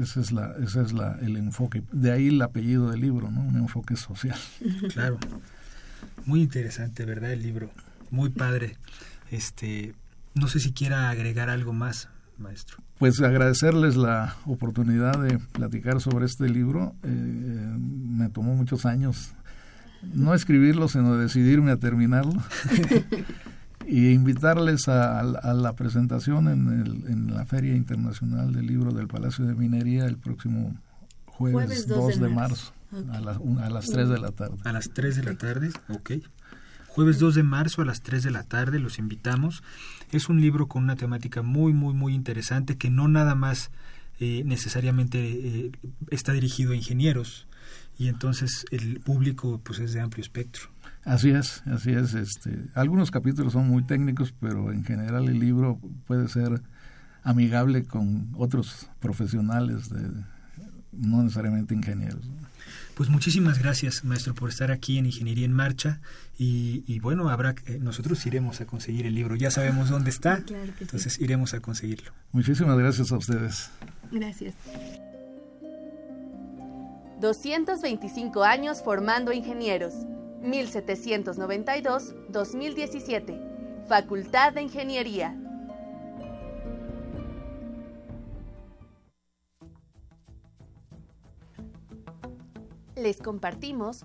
Ese es, la, ese es la, el enfoque. De ahí el apellido del libro, ¿no? Un enfoque social. Claro. Muy interesante, ¿verdad? El libro. Muy padre. Este, no sé si quiera agregar algo más, maestro. Pues agradecerles la oportunidad de platicar sobre este libro. Eh, me tomó muchos años no escribirlo, sino decidirme a terminarlo. y invitarles a, a, la presentación en, el, en, la Feria Internacional del Libro del Palacio de Minería el próximo jueves, jueves 2, 2 de, marzo. marzo. a, a las 3 de la tarde. A las 3 de la tarde, ok. Jueves 2 de marzo a las 3 de la tarde los invitamos. Es un libro con una temática muy, muy, muy interesante que no nada más eh, necesariamente eh, está dirigido a ingenieros y entonces el público pues es de amplio espectro. Así es, así es. Este, algunos capítulos son muy técnicos, pero en general el libro puede ser amigable con otros profesionales, de, no necesariamente ingenieros. Pues muchísimas gracias, maestro, por estar aquí en Ingeniería en Marcha. Y, bueno, habrá eh, nosotros iremos a conseguir el libro. Ya sabemos dónde está, entonces iremos a conseguirlo. Muchísimas gracias a ustedes. Gracias. 225 años formando ingenieros. 1792-2017. Facultad de Ingeniería. Les compartimos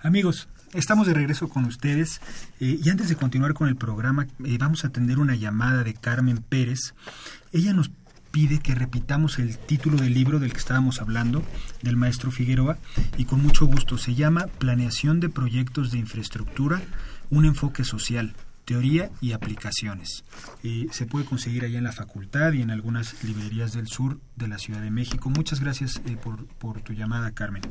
Amigos, estamos de regreso con ustedes eh, y antes de continuar con el programa eh, vamos a atender una llamada de Carmen Pérez. Ella nos pide que repitamos el título del libro del que estábamos hablando, del maestro Figueroa, y con mucho gusto. Se llama Planeación de Proyectos de Infraestructura, un enfoque social, teoría y aplicaciones. se puede conseguir allá en la facultad y en algunas librerías del sur de la Ciudad de México. Muchas gracias eh, por, por tu llamada, Carmen.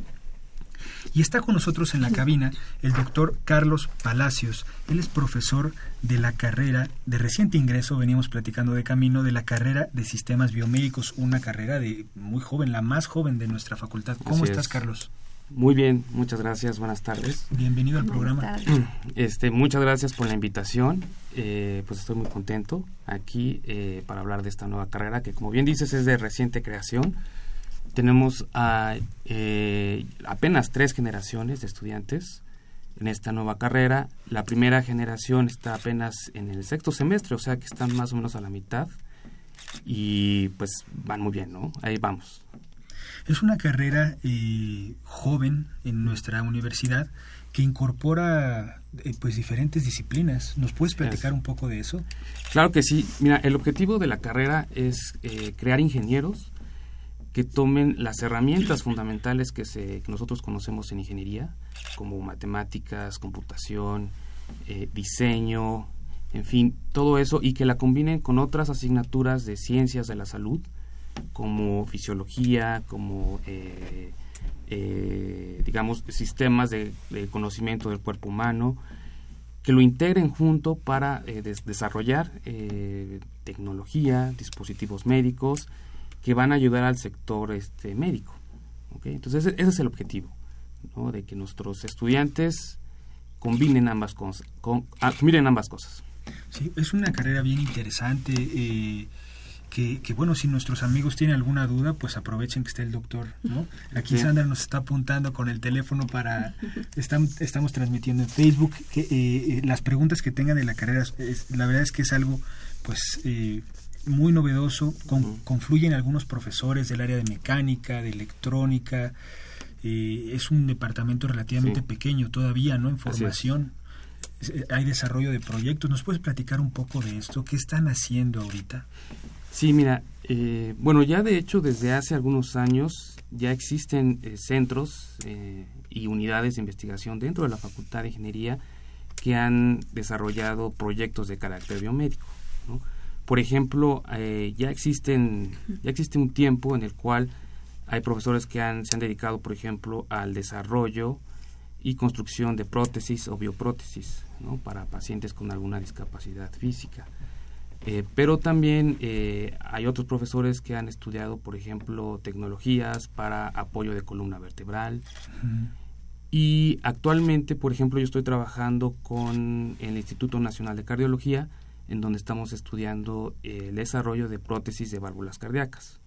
Y está con nosotros en la cabina el doctor Carlos Palacios. Él es profesor de la carrera de reciente ingreso, veníamos platicando de camino, de la carrera de sistemas biomédicos, una carrera de muy joven, la más joven de nuestra facultad. ¿Cómo estás, Carlos? Muy bien, muchas gracias, buenas tardes. Bienvenido al programa. Este, muchas gracias por la invitación. Eh, pues estoy muy contento aquí eh, para hablar de esta nueva carrera que, como bien dices, es de reciente creación tenemos a, eh, apenas tres generaciones de estudiantes en esta nueva carrera. La primera generación está apenas en el sexto semestre, o sea que están más o menos a la mitad y pues van muy bien, ¿no? Ahí vamos. Es una carrera eh, joven en nuestra universidad que incorpora eh, pues diferentes disciplinas. ¿Nos puedes platicar un poco de eso? Claro que sí. Mira, el objetivo de la carrera es crear ingenieros que tomen las herramientas fundamentales que, se, nosotros conocemos en ingeniería, como matemáticas, computación, eh, diseño, en fin, todo eso, y que la combinen con otras asignaturas de ciencias de la salud, como fisiología, como, eh, eh, digamos, sistemas de, conocimiento del cuerpo humano, que lo integren junto para desarrollar tecnología, dispositivos médicos, que van a ayudar al sector este, médico. Entonces ese, es el objetivo, ¿no? de que nuestros estudiantes combinen ambas, cosas, con, ah, ambas cosas. Sí, es una carrera bien interesante. Eh, que, bueno, si nuestros amigos tienen alguna duda, pues aprovechen que esté el doctor, ¿no? Aquí Sandra nos está apuntando con el teléfono para... Estamos, estamos transmitiendo en Facebook que, eh, eh, las preguntas que tengan de la carrera. la verdad es que es algo, pues, muy novedoso, confluyen algunos profesores del área de mecánica, de electrónica, eh, es un departamento relativamente pequeño todavía, ¿no? En formación. Eh, hay desarrollo de proyectos. ¿Nos puedes platicar un poco de esto? ¿Qué están haciendo ahorita? Sí, mira, eh, bueno, ya de hecho desde hace algunos años ya existen centros y unidades de investigación dentro de la Facultad de Ingeniería que han desarrollado proyectos de carácter biomédico. por ejemplo, eh, ya existen ya existe un tiempo en el cual hay profesores que han, se han dedicado, por ejemplo, al desarrollo y construcción de prótesis o bioprótesis ¿no? para pacientes con alguna discapacidad física. Eh, pero también eh, hay otros profesores que han estudiado, por ejemplo, tecnologías para apoyo de columna vertebral. Y actualmente, por ejemplo, yo estoy trabajando con el Instituto Nacional de Cardiología, en donde estamos estudiando el desarrollo de prótesis de válvulas cardíacas.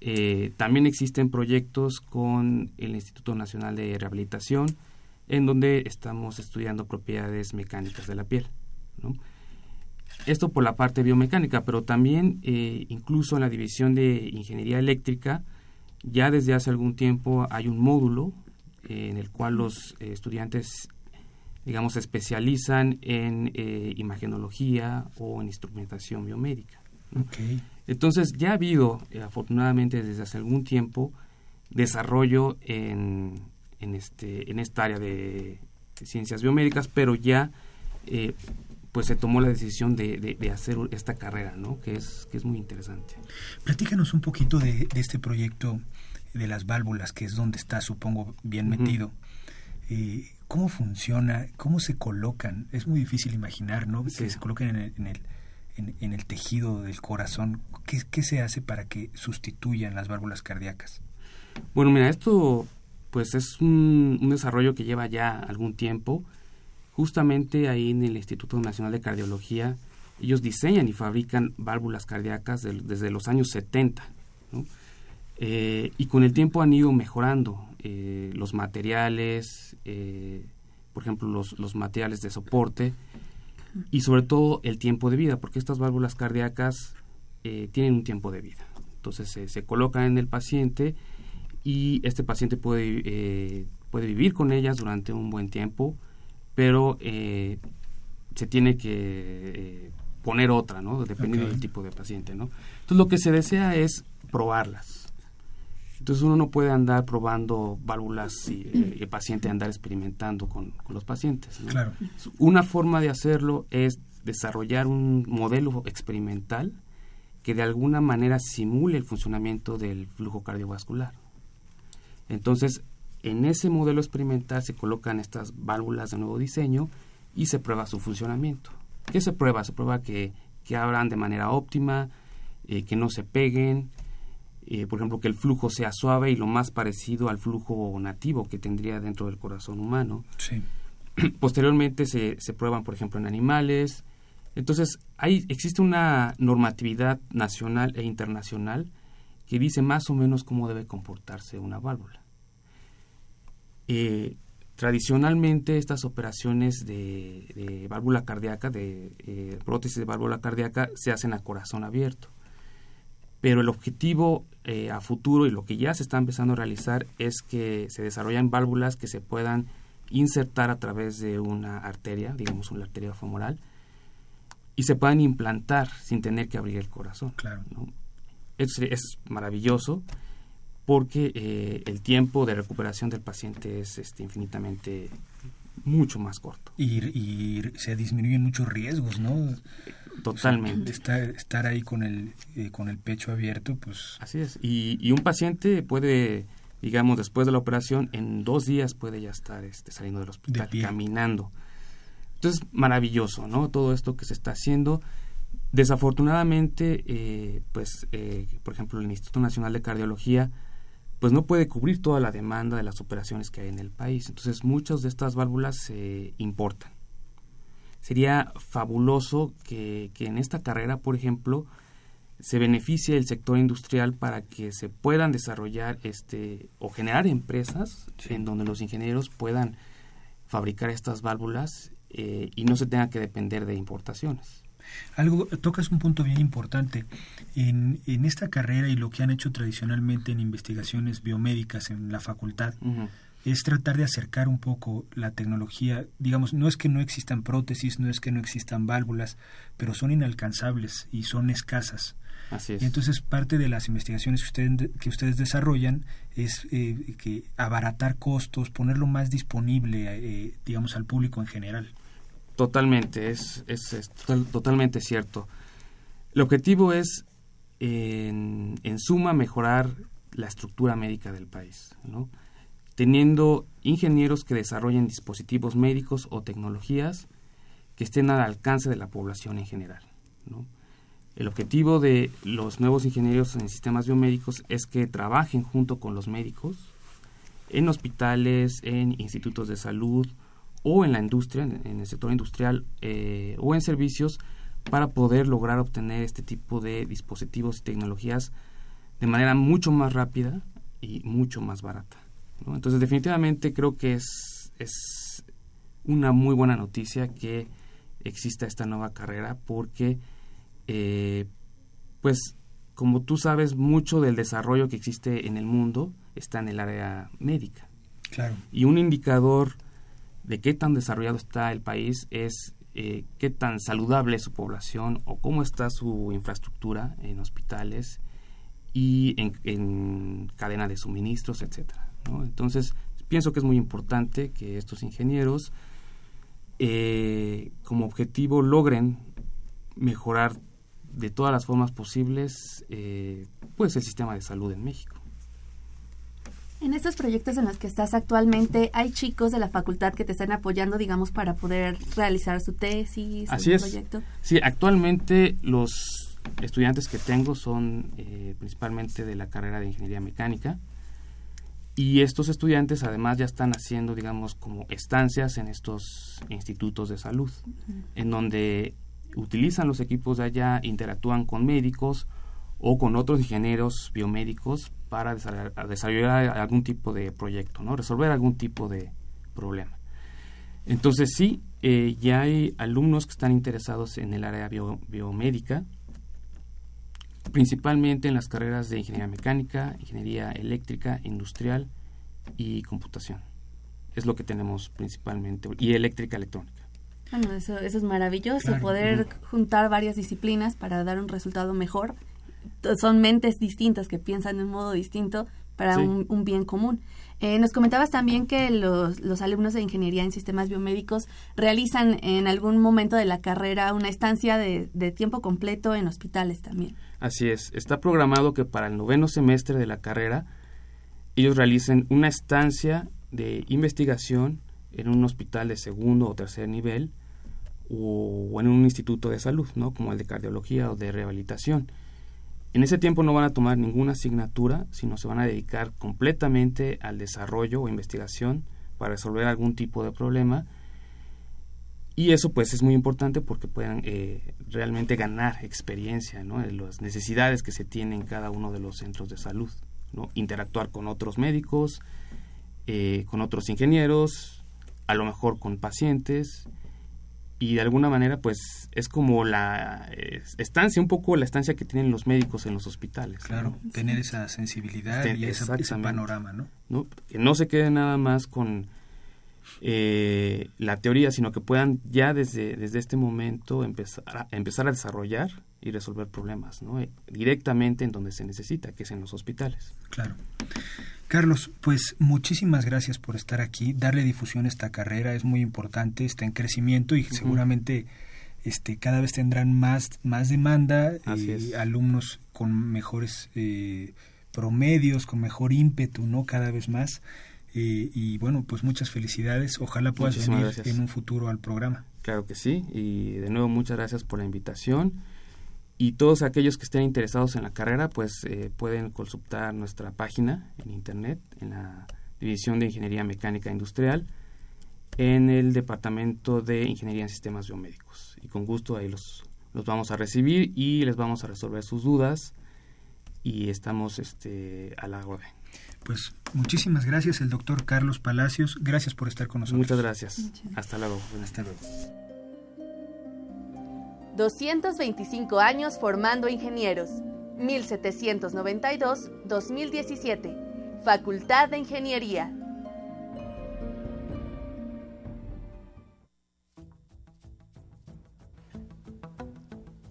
Eh, también existen proyectos con el Instituto Nacional de Rehabilitación, en donde estamos estudiando propiedades mecánicas de la piel. Esto por la parte biomecánica, pero también eh, incluso en la división de ingeniería eléctrica, ya desde hace algún tiempo hay un módulo eh, en el cual los estudiantes, digamos, se especializan en imagenología o en instrumentación biomédica. Entonces ya ha habido, eh, afortunadamente desde hace algún tiempo, desarrollo en, en, este, en esta área de, ciencias biomédicas, pero ya eh, pues se tomó la decisión de, de, hacer esta carrera, ¿no? que, es, que es muy interesante. Platícanos un poquito de, este proyecto de las válvulas, que es donde está, supongo, bien metido. Eh, ¿Cómo funciona? ¿Cómo se colocan? Es muy difícil imaginar, ¿no? Que se coloquen en el en, el tejido del corazón? ¿Qué, se hace para que sustituyan las válvulas cardíacas? Bueno, mira, esto pues es un, desarrollo que lleva ya algún tiempo. Justamente ahí en el Instituto Nacional de Cardiología, ellos diseñan y fabrican válvulas cardíacas desde los años 70. Eh, y con el tiempo han ido mejorando eh, los materiales, eh, por ejemplo, los, los materiales de soporte, y sobre todo el tiempo de vida, porque estas válvulas cardíacas tienen un tiempo de vida. Entonces se colocan en el paciente y este paciente puede, puede vivir con ellas durante un buen tiempo, pero eh, se tiene que poner otra, ¿no? Dependiendo del tipo de paciente, ¿no? Entonces lo que se desea es probarlas entonces uno no puede andar probando válvulas y eh, el paciente andar experimentando con, los pacientes. Claro. Una forma de hacerlo es desarrollar un modelo experimental que de alguna manera simule el funcionamiento del flujo cardiovascular. Entonces, en ese modelo experimental se colocan estas válvulas de nuevo diseño y se prueba su funcionamiento. ¿Qué se prueba? Se prueba que, que abran de manera óptima, eh, que no se peguen, eh, por ejemplo, que el flujo sea suave y lo más parecido al flujo nativo que tendría dentro del corazón humano. Sí. Posteriormente se, se prueban, por ejemplo, en animales. Entonces, hay, existe una normatividad nacional e internacional que dice más o menos cómo debe comportarse una válvula. Eh, tradicionalmente estas operaciones de, válvula cardíaca, de eh, prótesis de válvula cardíaca, se hacen a corazón abierto pero el objetivo eh, a futuro y lo que ya se está empezando a realizar es que se desarrollan válvulas que se puedan insertar a través de una arteria, digamos una arteria femoral, y se puedan implantar sin tener que abrir el corazón. Claro. Es, es maravilloso porque eh, el tiempo de recuperación del paciente es este, infinitamente mucho más corto. Y, y, se disminuyen muchos riesgos, ¿no? Totalmente. estar, estar ahí con el, eh, con el pecho abierto, pues... Así es. Y, y, un paciente puede, digamos, después de la operación, en dos días puede ya estar este, saliendo del hospital, caminando. Entonces, maravilloso, ¿no? Todo esto que se está haciendo. Desafortunadamente, eh, pues, eh, por ejemplo, el Instituto Nacional de Cardiología, pues no puede cubrir toda la demanda de las operaciones que hay en el país. Entonces, muchas de estas válvulas se importan sería fabuloso que, en esta carrera, por ejemplo, se beneficie el sector industrial para que se puedan desarrollar este o generar empresas en donde los ingenieros puedan fabricar estas válvulas eh, y no se tenga que depender de importaciones. Algo, tocas un punto bien importante. En, en esta carrera y lo que han hecho tradicionalmente en investigaciones biomédicas en la facultad, es tratar de acercar un poco la tecnología. Digamos, no es que no existan prótesis, no es que no existan válvulas, pero son inalcanzables y son escasas. Así es. Y entonces parte de las investigaciones que ustedes, que ustedes desarrollan es eh, que abaratar costos, ponerlo más disponible, eh, digamos, al público en general. Totalmente, es, es, totalmente cierto. El objetivo es, en, suma, mejorar la estructura médica del país, teniendo ingenieros que desarrollen dispositivos médicos o tecnologías que estén al alcance de la población en general. El objetivo de los nuevos ingenieros en sistemas biomédicos es que trabajen junto con los médicos en hospitales, en institutos de salud o en la industria, en el sector industrial eh, o en servicios para poder lograr obtener este tipo de dispositivos y tecnologías de manera mucho más rápida y mucho más barata. Entonces definitivamente creo que es, es una muy buena noticia que exista esta nueva carrera porque eh, pues como tú sabes, mucho del desarrollo que existe en el mundo está en el área médica. Claro. Y un indicador de qué tan desarrollado está el país es eh, qué tan saludable es su población o cómo está su infraestructura en hospitales y en, cadena de suministros, etcétera. Entonces, pienso que es muy importante que estos ingenieros eh, como objetivo logren mejorar de todas las formas posibles eh, pues el sistema de salud en México. En estos proyectos en los que estás actualmente, ¿hay chicos de la facultad que te están apoyando, digamos, para poder realizar su tesis? Así es. Proyecto? Sí, actualmente los estudiantes que tengo son eh, principalmente de la carrera de Ingeniería Mecánica y estos estudiantes además ya están haciendo, digamos, como estancias en estos institutos de salud, en donde utilizan los equipos de allá, interactúan con médicos o con otros ingenieros biomédicos para desarrollar algún tipo de proyecto, ¿no? resolver algún tipo de problema. Entonces sí, eh, ya hay alumnos que están interesados en el área biomédica, principalmente en las carreras de ingeniería mecánica, ingeniería eléctrica, industrial y computación. Es lo que tenemos principalmente, y eléctrica electrónica. Bueno, eso, eso es maravilloso, poder juntar varias disciplinas para dar un resultado mejor. Son mentes distintas que piensan de un modo distinto para un, bien común. Eh, nos comentabas también que los, los, alumnos de ingeniería en sistemas biomédicos realizan en algún momento de la carrera una estancia de, de, tiempo completo en hospitales también. Así es, está programado que para el noveno semestre de la carrera ellos realicen una estancia de investigación en un hospital de segundo o tercer nivel o, en un instituto de salud, ¿no? como el de cardiología o de rehabilitación. En ese tiempo no van a tomar ninguna asignatura, sino se van a dedicar completamente al desarrollo o investigación para resolver algún tipo de problema. Y eso pues es muy importante porque puedan eh, realmente ganar experiencia ¿no? las necesidades que se tienen en cada uno de los centros de salud. ¿no? Interactuar con otros médicos, eh, con otros ingenieros, a lo mejor con pacientes y de alguna manera pues es como la estancia, un poco la estancia que tienen los médicos en los hospitales. Claro, tener esa sensibilidad y ese panorama, ¿no? ¿no? Que no se quede nada más con eh, la teoría, sino que puedan ya desde, desde este momento empezar a, empezar a desarrollar y resolver problemas, ¿no? directamente en donde se necesita, que es en los hospitales. Claro. Carlos, pues muchísimas gracias por estar aquí. Darle difusión a esta carrera es muy importante, está en crecimiento y seguramente este, cada vez tendrán más, más demanda, y eh, alumnos con mejores eh, promedios, con mejor ímpetu, ¿no? Cada vez más. Eh, y bueno, pues muchas felicidades. Ojalá puedas venir en un futuro al programa. Claro que sí. Y de nuevo, muchas gracias por la invitación y todos aquellos que estén interesados en la carrera pues eh, pueden consultar nuestra página en internet en la división de ingeniería mecánica industrial en el departamento de ingeniería en sistemas biomédicos. Y con gusto ahí los, los vamos a recibir y les vamos a resolver sus dudas. Y estamos este a la orden. Pues muchísimas gracias el doctor Carlos Palacios. Gracias por estar con nosotros. Muchas gracias. Hasta luego. Buenas tardes 225 años formando ingenieros. 1792-2017. Facultad de Ingeniería.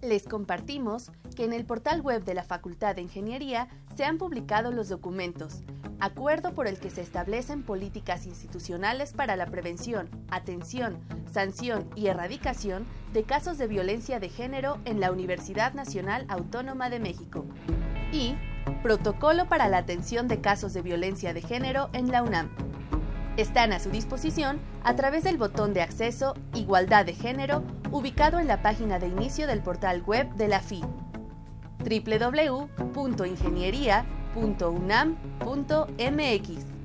Les compartimos que en el portal web de la Facultad de Ingeniería se han publicado los documentos, acuerdo por el que se establecen políticas institucionales para la prevención, atención, sanción y erradicación de casos de violencia de género en la Universidad Nacional Autónoma de México. Y Protocolo para la atención de casos de violencia de género en la UNAM. Están a su disposición a través del botón de acceso Igualdad de Género ubicado en la página de inicio del portal web de la FI www.ingeniería.unam.mx.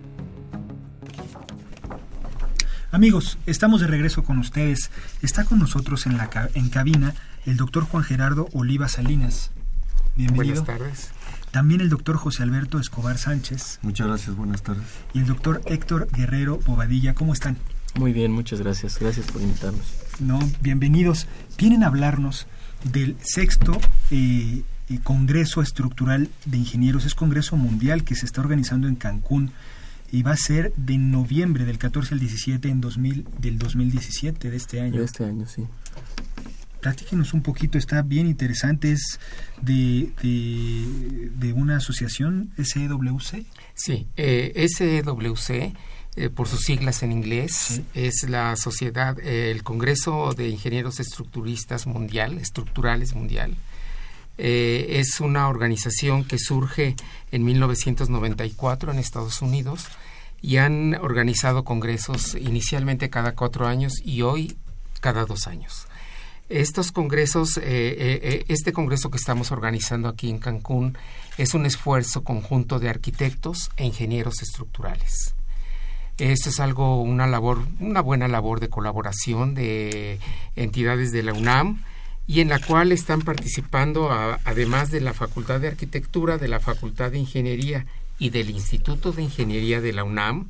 Amigos, estamos de regreso con ustedes. Está con nosotros en, la, en cabina el doctor Juan Gerardo Oliva Salinas. Bienvenido. Buenas tardes. También el doctor José Alberto Escobar Sánchez. Muchas gracias, buenas tardes. Y el doctor Héctor Guerrero Bobadilla. ¿Cómo están? Muy bien, muchas gracias. Gracias por invitarnos. No, bienvenidos. Vienen a hablarnos del sexto eh, eh, Congreso Estructural de Ingenieros. Es Congreso Mundial que se está organizando en Cancún y va a ser de noviembre del 14 al 17 en 2000, del 2017 de este año. De este año, sí. Platíquenos un poquito, está bien interesante, es de, de, una asociación SEWC. Sí, eh, SEWC, eh, por sus siglas en inglés, es la sociedad, eh, el Congreso de Ingenieros Estructuristas Mundial, Estructurales Mundial. Eh, es una organización que surge en 1994 en Estados Unidos y han organizado congresos inicialmente cada cuatro años y hoy cada dos años. Estos congresos, eh, eh, este congreso que estamos organizando aquí en Cancún es un esfuerzo conjunto de arquitectos e ingenieros estructurales. Esto es algo, una labor, una buena labor de colaboración de entidades de la UNAM y en la cual están participando, además de la Facultad de Arquitectura, de la Facultad de Ingeniería y del Instituto de Ingeniería de la UNAM,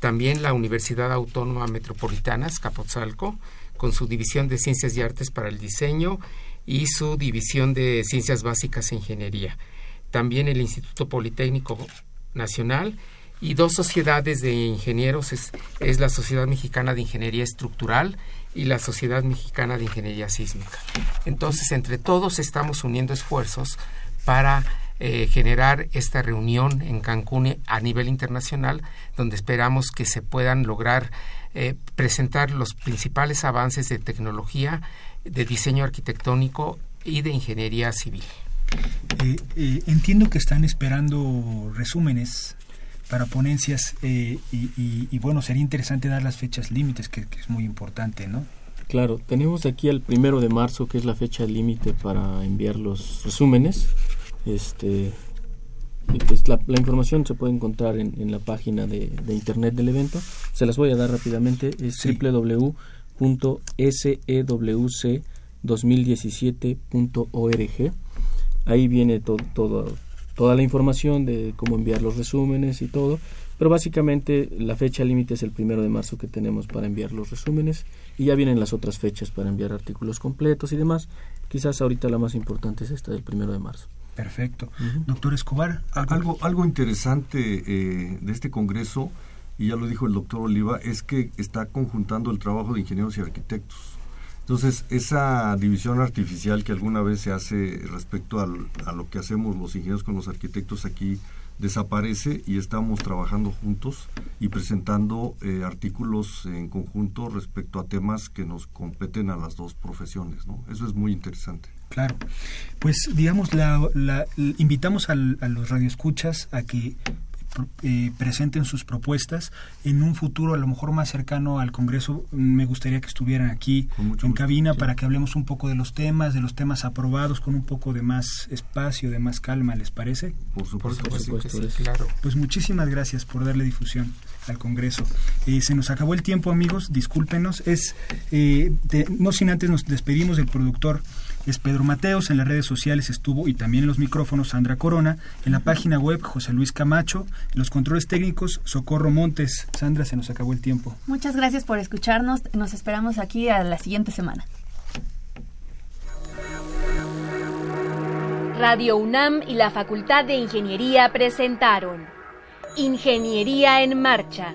también la Universidad Autónoma Metropolitana, Escapotzalco, con su división de Ciencias y Artes para el Diseño y su división de Ciencias Básicas e Ingeniería. También el Instituto Politécnico Nacional y dos sociedades de ingenieros, es, la Sociedad Mexicana de Ingeniería Estructural y la Sociedad Mexicana de Ingeniería Sísmica. Entonces, entre todos estamos uniendo esfuerzos para eh, generar esta reunión en Cancún a nivel internacional, donde esperamos que se puedan lograr eh, presentar los principales avances de tecnología, de diseño arquitectónico y de ingeniería civil. Eh, eh, entiendo que están esperando resúmenes para ponencias y, bueno, sería interesante dar las fechas límites, que, es muy importante, ¿no? Claro, tenemos aquí el primero de marzo, que es la fecha límite para enviar los resúmenes. Este, pues, la, información se puede encontrar en, la página de, internet del evento. Se las voy a dar rápidamente. Es www.sewc2017.org. Ahí viene todo, toda la información de cómo enviar los resúmenes y todo. Pero básicamente la fecha límite es el primero de marzo que tenemos para enviar los resúmenes y ya vienen las otras fechas para enviar artículos completos y demás. Quizás ahorita la más importante es esta del primero de marzo. Perfecto. Doctor Escobar. Algo, algo interesante eh, de este Congreso, y ya lo dijo el doctor Oliva, es que está conjuntando el trabajo de ingenieros y arquitectos. Entonces, esa división artificial que alguna vez se hace respecto a lo que hacemos los ingenieros con los arquitectos aquí desaparece y estamos trabajando juntos y presentando eh, artículos en conjunto respecto a temas que nos competen a las dos profesiones. ¿no? Eso es muy interesante. Claro. Pues digamos, la, invitamos a los radioescuchas a que eh, presenten sus propuestas en un futuro a lo mejor más cercano al Congreso. Me gustaría que estuvieran aquí en cabina para que hablemos un poco de los temas, de los temas aprobados con un poco de más espacio, de más calma, ¿les parece? Por supuesto, claro. Pues muchísimas gracias por darle difusión al Congreso. Eh, se nos acabó el tiempo, amigos, discúlpenos. Es, eh, no sin antes nos despedimos del productor es Pedro Mateos, en las redes sociales estuvo y también en los micrófonos Sandra Corona, en la página web José Luis Camacho, en los controles técnicos Socorro Montes. Sandra, se nos acabó el tiempo. Muchas gracias por escucharnos, nos esperamos aquí a la siguiente semana. Radio UNAM y la Facultad de Ingeniería presentaron Ingeniería en Marcha